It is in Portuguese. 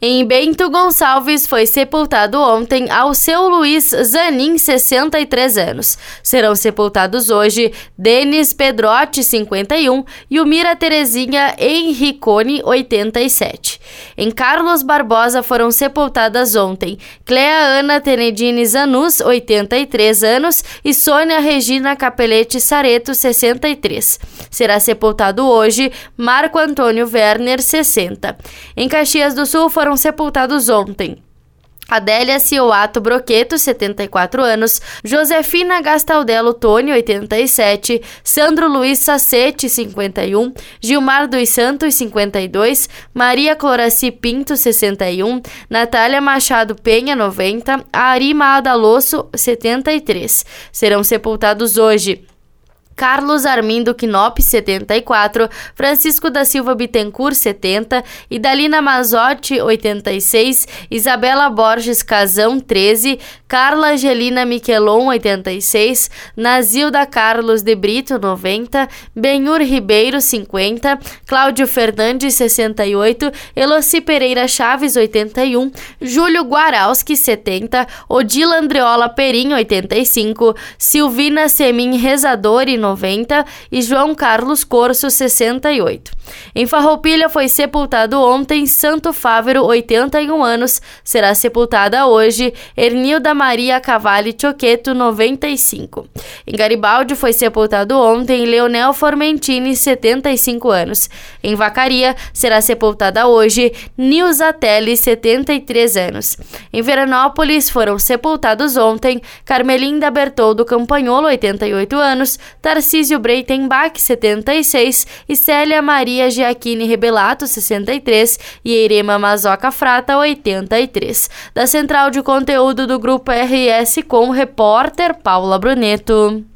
Em Bento Gonçalves foi sepultado ontem ao seu Luiz Zanin, 63 anos. Serão sepultados hoje Denis Pedrotti, 51 e o Mira Terezinha Henricone, 87. Em Carlos Barbosa foram sepultadas ontem Clea Ana Tenedini Zanus, 83 anos, e Sônia Regina Capelete Sareto, 63. Será sepultado hoje Marco Antônio Werner, 60. Em Caxias do Sul foram foram sepultados ontem. Adélia Cioato Broqueto, 74 anos, Josefina Gastaldello Tony, 87, Sandro Luiz Sacete, 51, Gilmar dos Santos, 52, Maria Cloraci Pinto, 61, Natália Machado Penha, 90, Arima Adalosso, 73. Serão sepultados hoje Carlos Armindo Knop, 74, Francisco da Silva Bittencourt, 70, Idalina Mazotti, 86, Isabela Borges Casão, 13, Carla Angelina Miquelon, 86, Nazilda Carlos de Brito, 90, Benhur Ribeiro, 50, Cláudio Fernandes, 68, Eloci Pereira Chaves, 81, Júlio Guaralski, 70, Odila Andreola Perim, 85, Silvina Semin Rezador, 90, 90 e João Carlos Corso, 68. Em Farroupilha foi sepultado ontem Santo Fávero, 81 anos. Será sepultada hoje Ernilda Maria Cavalli Choqueto, 95. Em Garibaldi foi sepultado ontem Leonel Formentini, 75 anos. Em Vacaria será sepultada hoje Nilza Telli, 73 anos. Em Veranópolis foram sepultados ontem Carmelinda Bertoldo Campanholo, 88 anos, Tarcísio Breitenbach, 76 e Célia Maria Giacchini Rebelato, 63 e Irema Mazoca Frata, 83. Da central de conteúdo do Grupo RS com repórter Paula Bruneto.